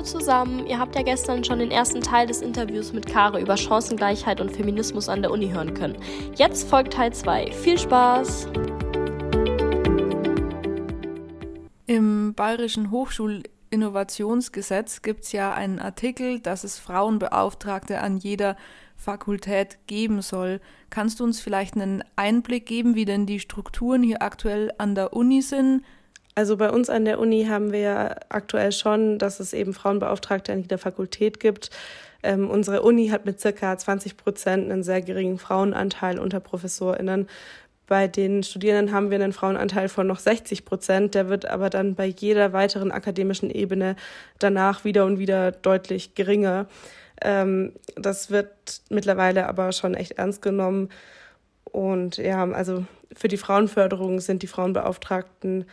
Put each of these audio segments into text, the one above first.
Hallo zusammen, ihr habt ja gestern schon den ersten Teil des Interviews mit Kare über Chancengleichheit und Feminismus an der Uni hören können. Jetzt folgt Teil 2. Viel Spaß! Im Bayerischen Hochschulinnovationsgesetz gibt es ja einen Artikel, dass es Frauenbeauftragte an jeder Fakultät geben soll. Kannst du uns vielleicht einen Einblick geben, wie denn die Strukturen hier aktuell an der Uni sind? Also bei uns an der Uni haben wir aktuell schon, dass es eben Frauenbeauftragte an jeder Fakultät gibt. Ähm, unsere Uni hat mit circa 20 Prozent einen sehr geringen Frauenanteil unter ProfessorInnen. Bei den Studierenden haben wir einen Frauenanteil von noch 60 Prozent. Der wird aber dann bei jeder weiteren akademischen Ebene danach wieder und wieder deutlich geringer. Ähm, das wird mittlerweile aber schon echt ernst genommen. Und ja, also für die Frauenförderung sind die Frauenbeauftragten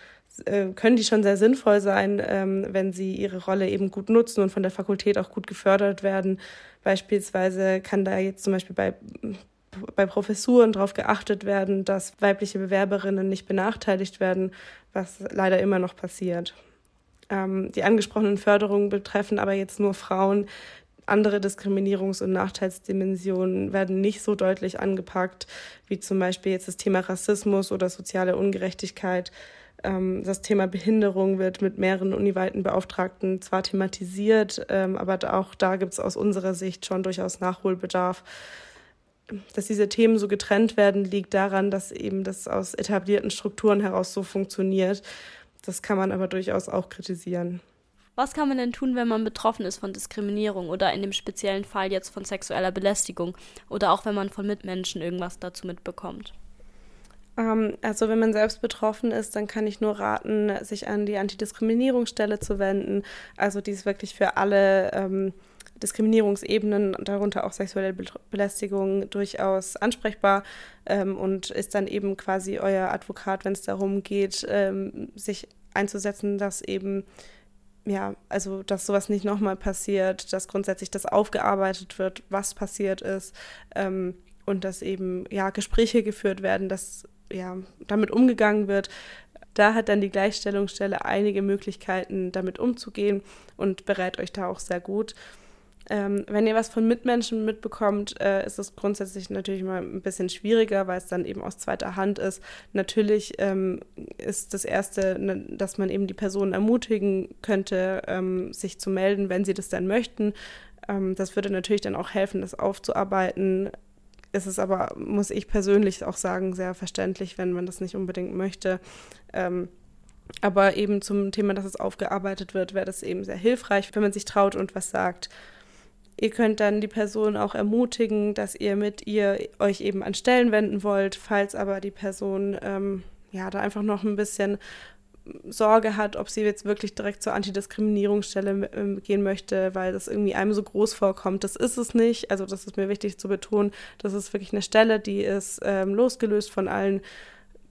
äh, können die schon sehr sinnvoll sein, ähm, wenn sie ihre Rolle eben gut nutzen und von der Fakultät auch gut gefördert werden. Beispielsweise kann da jetzt zum Beispiel bei bei Professuren darauf geachtet werden, dass weibliche Bewerberinnen nicht benachteiligt werden, was leider immer noch passiert. Ähm, die angesprochenen Förderungen betreffen aber jetzt nur Frauen. Andere Diskriminierungs- und Nachteilsdimensionen werden nicht so deutlich angepackt, wie zum Beispiel jetzt das Thema Rassismus oder soziale Ungerechtigkeit. Ähm, das Thema Behinderung wird mit mehreren uniweiten Beauftragten zwar thematisiert, ähm, aber auch da gibt es aus unserer Sicht schon durchaus Nachholbedarf. Dass diese Themen so getrennt werden, liegt daran, dass eben das aus etablierten Strukturen heraus so funktioniert. Das kann man aber durchaus auch kritisieren. Was kann man denn tun, wenn man betroffen ist von Diskriminierung oder in dem speziellen Fall jetzt von sexueller Belästigung oder auch wenn man von Mitmenschen irgendwas dazu mitbekommt? Ähm, also wenn man selbst betroffen ist, dann kann ich nur raten, sich an die Antidiskriminierungsstelle zu wenden. Also die ist wirklich für alle ähm, Diskriminierungsebenen, darunter auch sexuelle Belästigung, durchaus ansprechbar ähm, und ist dann eben quasi euer Advokat, wenn es darum geht, ähm, sich einzusetzen, dass eben ja, also dass sowas nicht nochmal passiert, dass grundsätzlich das aufgearbeitet wird, was passiert ist ähm, und dass eben ja Gespräche geführt werden, dass ja, damit umgegangen wird. Da hat dann die Gleichstellungsstelle einige Möglichkeiten, damit umzugehen und berät euch da auch sehr gut. Ähm, wenn ihr was von Mitmenschen mitbekommt, äh, ist es grundsätzlich natürlich mal ein bisschen schwieriger, weil es dann eben aus zweiter Hand ist. Natürlich ähm, ist das Erste, ne, dass man eben die Personen ermutigen könnte, ähm, sich zu melden, wenn sie das dann möchten. Ähm, das würde natürlich dann auch helfen, das aufzuarbeiten ist es aber, muss ich persönlich auch sagen, sehr verständlich, wenn man das nicht unbedingt möchte. Ähm, aber eben zum Thema, dass es aufgearbeitet wird, wäre das eben sehr hilfreich, wenn man sich traut und was sagt. Ihr könnt dann die Person auch ermutigen, dass ihr mit ihr euch eben an Stellen wenden wollt, falls aber die Person ähm, ja da einfach noch ein bisschen Sorge hat, ob sie jetzt wirklich direkt zur Antidiskriminierungsstelle ähm, gehen möchte, weil das irgendwie einem so groß vorkommt. Das ist es nicht. Also das ist mir wichtig zu betonen. Das ist wirklich eine Stelle, die ist ähm, losgelöst von allen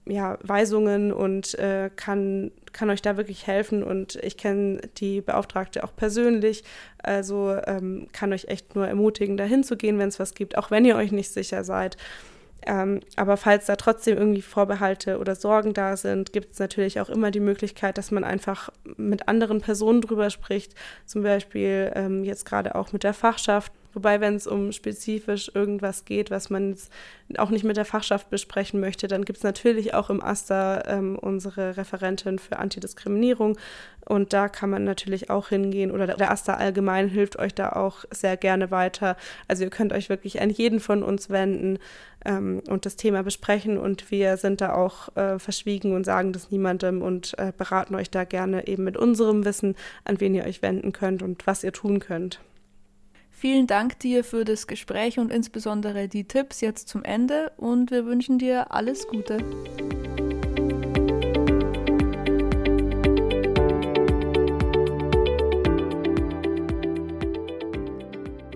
ja, Weisungen und äh, kann, kann euch da wirklich helfen. Und ich kenne die Beauftragte auch persönlich. Also ähm, kann euch echt nur ermutigen, dahin zu gehen, wenn es was gibt, auch wenn ihr euch nicht sicher seid. Ähm, aber falls da trotzdem irgendwie Vorbehalte oder Sorgen da sind, gibt es natürlich auch immer die Möglichkeit, dass man einfach mit anderen Personen drüber spricht. Zum Beispiel ähm, jetzt gerade auch mit der Fachschaft Wobei, wenn es um spezifisch irgendwas geht, was man jetzt auch nicht mit der Fachschaft besprechen möchte, dann gibt es natürlich auch im AStA ähm, unsere Referentin für Antidiskriminierung. Und da kann man natürlich auch hingehen oder der AStA allgemein hilft euch da auch sehr gerne weiter. Also ihr könnt euch wirklich an jeden von uns wenden ähm, und das Thema besprechen. Und wir sind da auch äh, verschwiegen und sagen das niemandem und äh, beraten euch da gerne eben mit unserem Wissen, an wen ihr euch wenden könnt und was ihr tun könnt. Vielen Dank dir für das Gespräch und insbesondere die Tipps jetzt zum Ende und wir wünschen dir alles Gute.